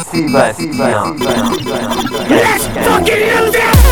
Let's fucking use it!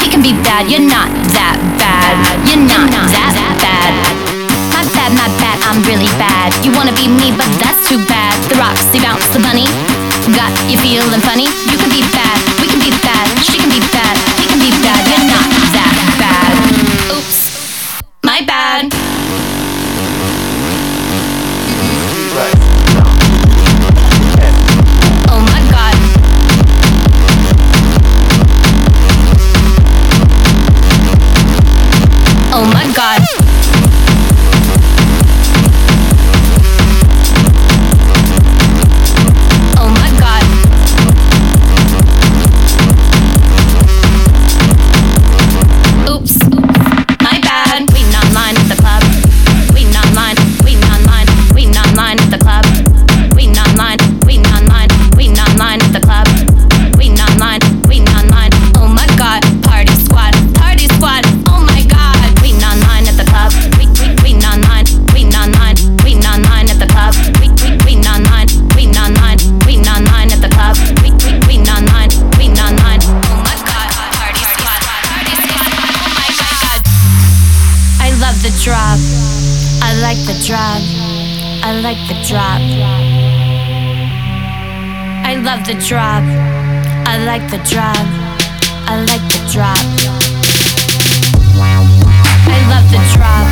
He can be bad. You're not that bad. You're not that bad. My bad, my bad, I'm really bad. You wanna be me, but that's too bad. The rocks, Roxy bounce, the bunny. Got you feeling funny? You can be bad, we can be bad, she can be bad, he can be bad. You're not the drop. I like the drop. I love the drop.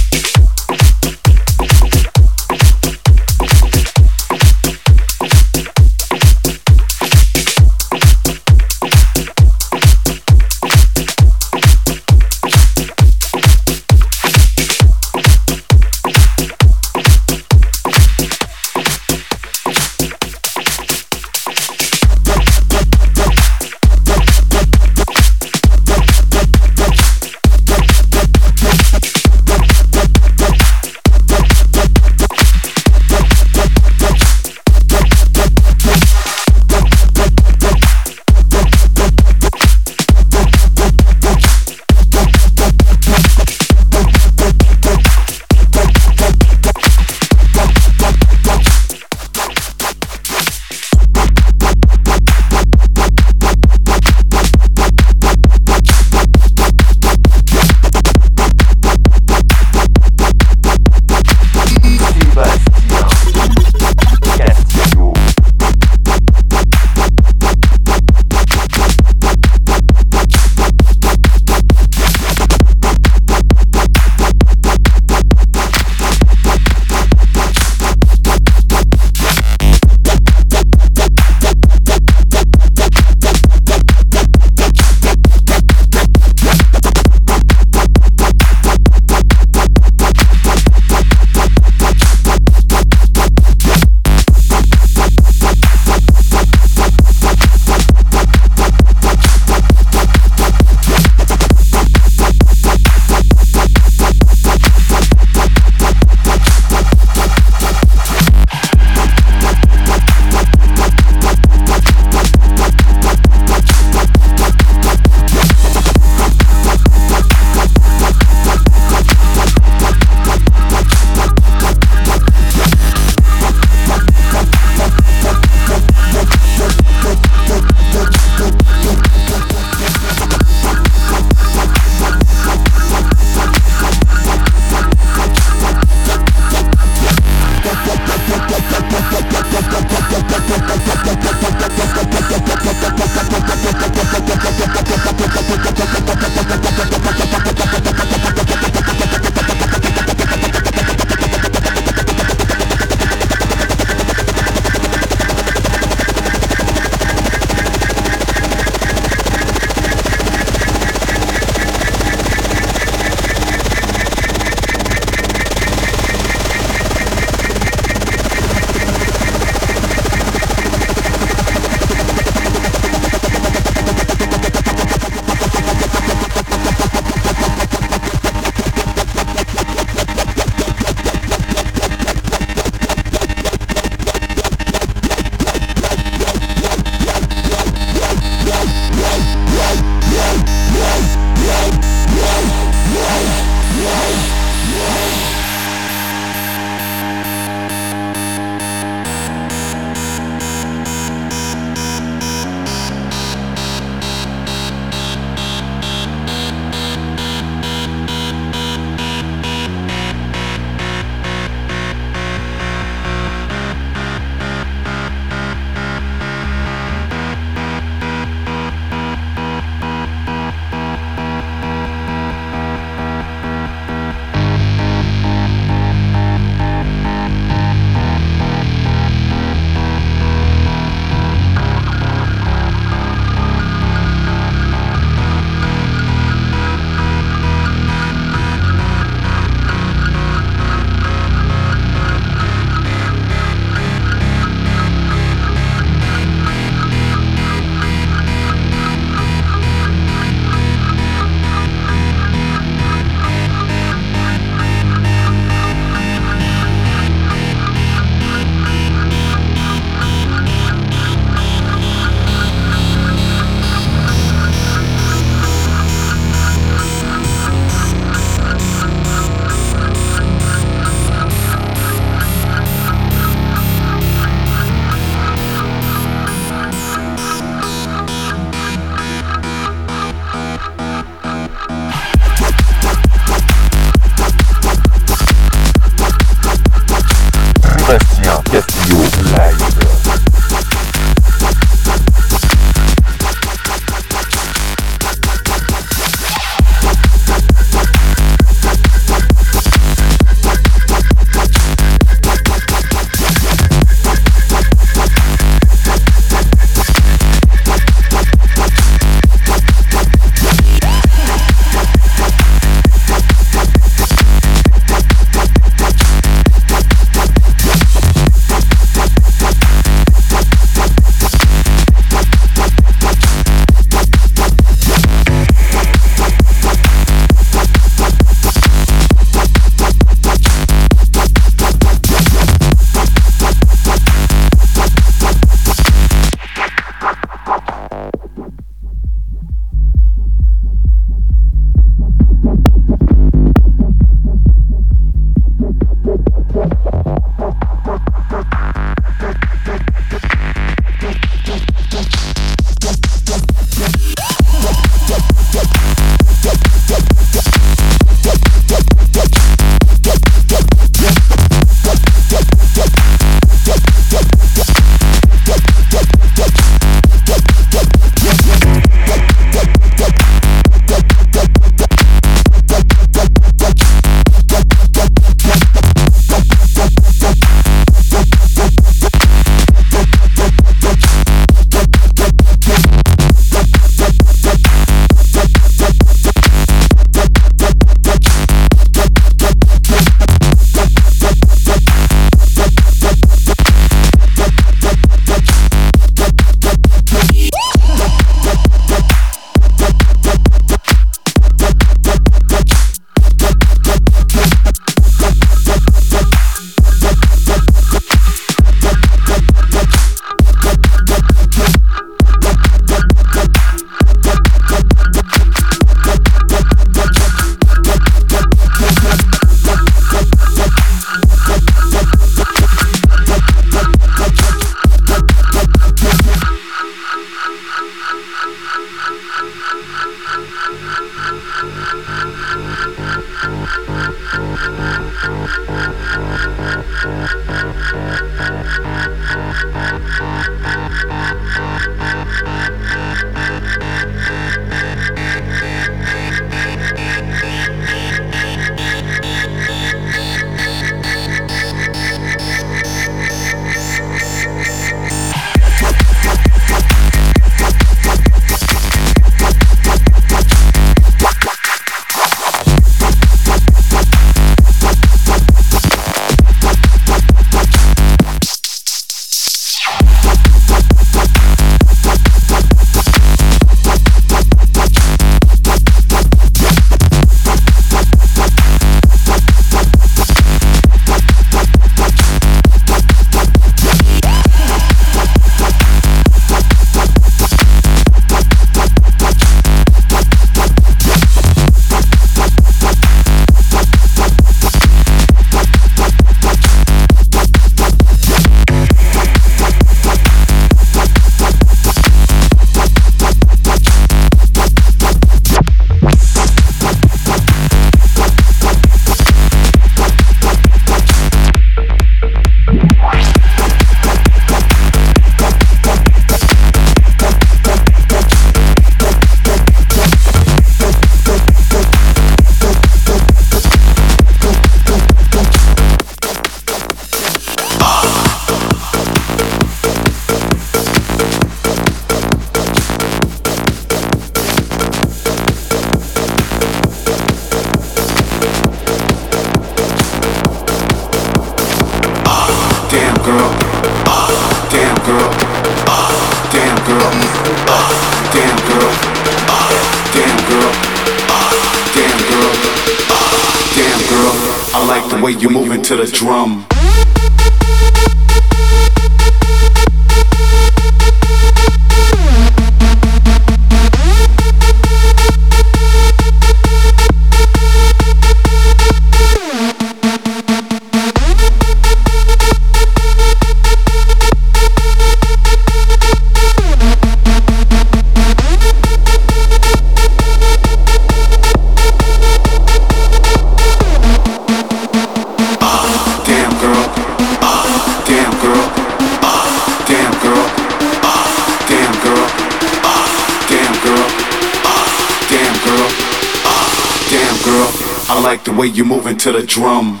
like the way you moving to the drum.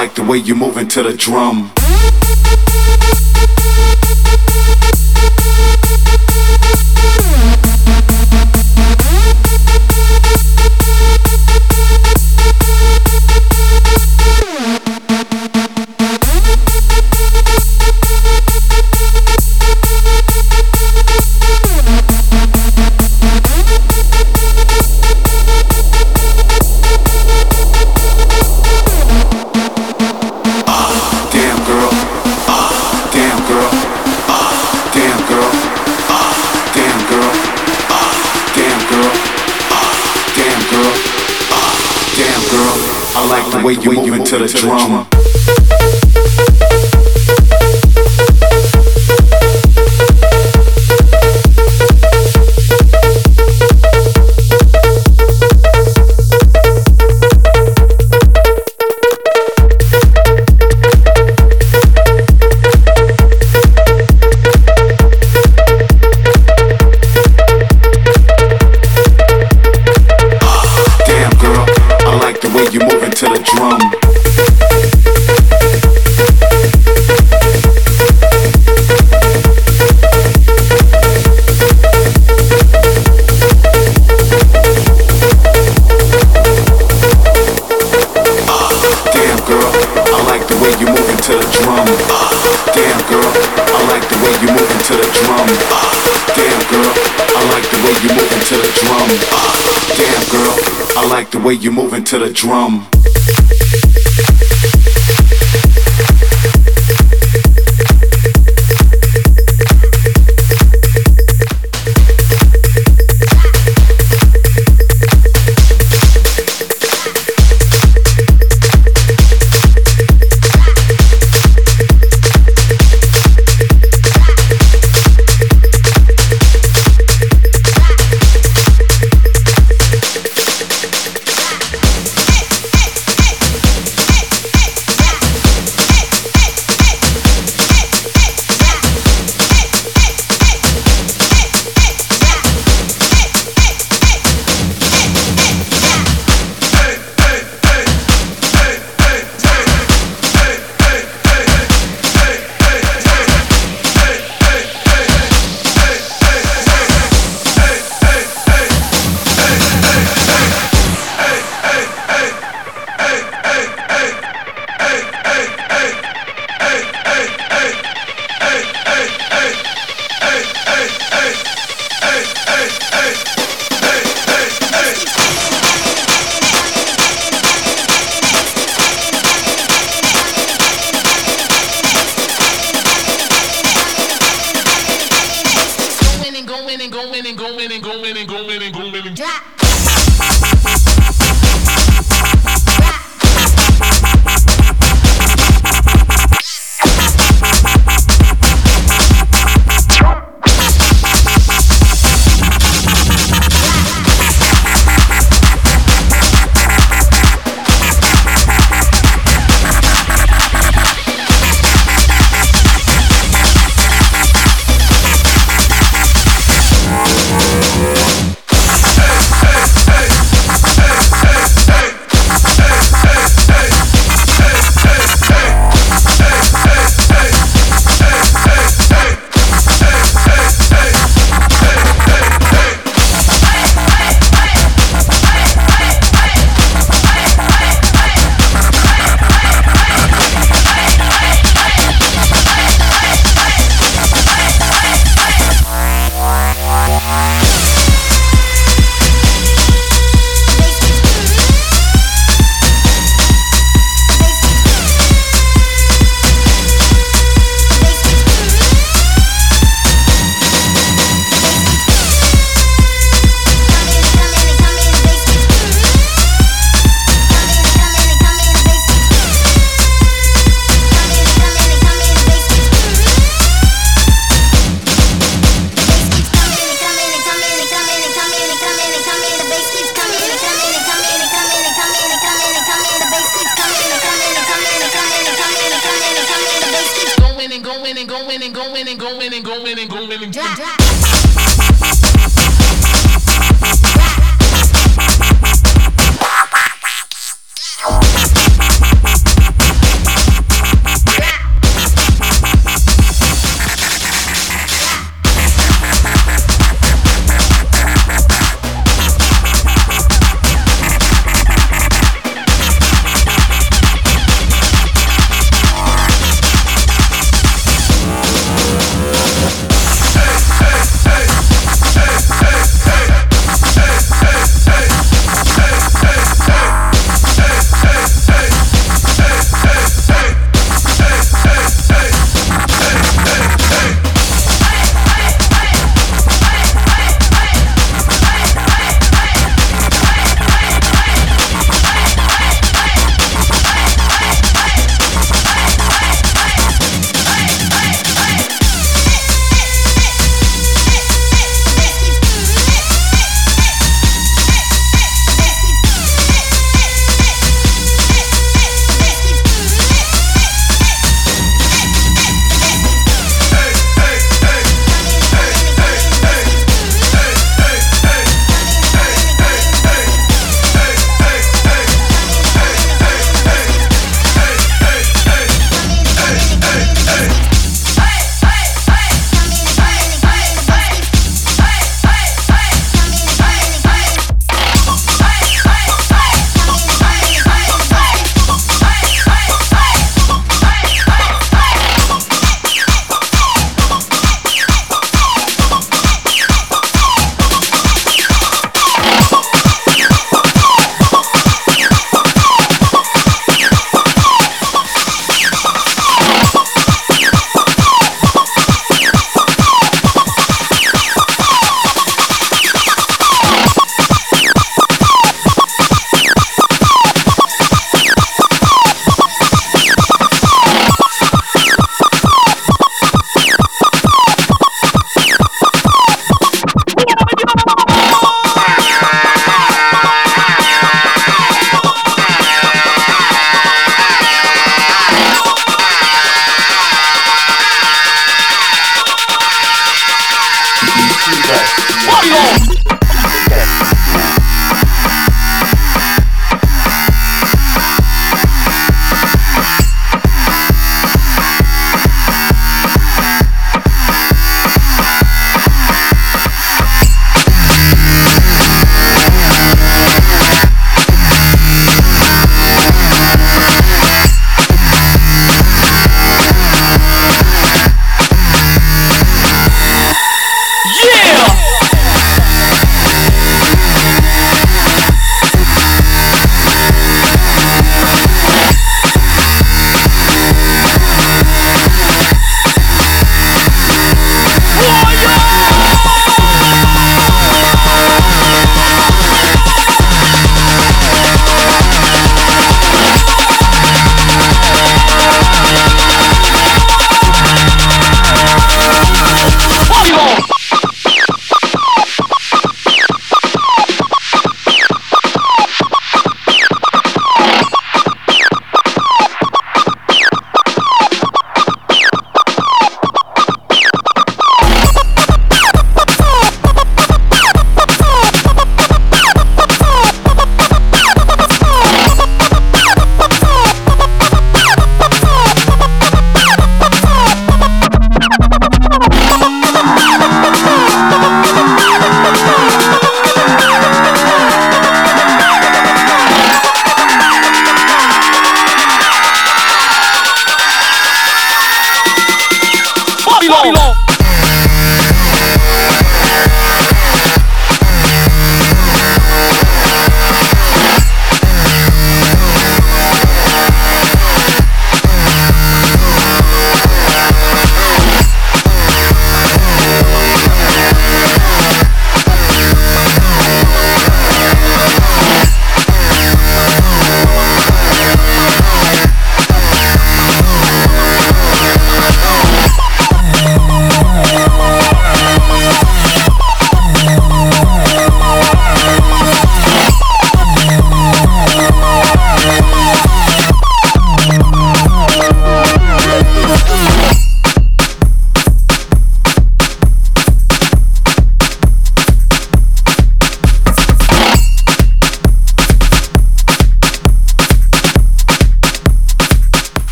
like the way you moving to the drum. way you move into the drama. to the drum.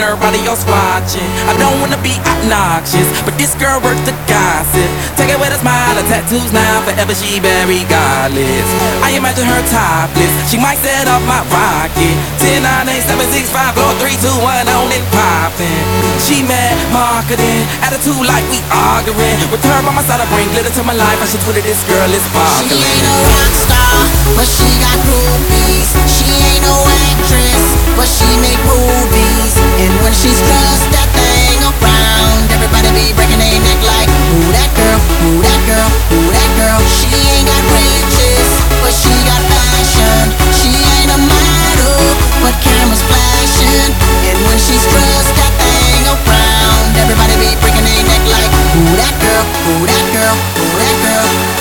Everybody else watching. I don't wanna be obnoxious, but this girl worth the gossip. Take it with a smile, her tattoos now, forever she very godless. I imagine her topless, she might set up my rocket. 10, 9, 8, 7, 6, 5, 4, 3, 2, 1, on and poppin'. She mad marketing, attitude like we arguing. With her by my side, I bring glitter to my life. I should Twitter this girl is sparkling. She ain't a rock star, but she got groupies. She ain't no actress, but she make movies. And when she's stressed, that thing around, everybody be breaking their neck like, who that girl, who that girl, who that girl. She ain't got riches, but she got passion. She ain't a model, but cameras flashing. And when she's stressed, that thing around, everybody be breaking their neck like, who that girl, who that girl, who that girl.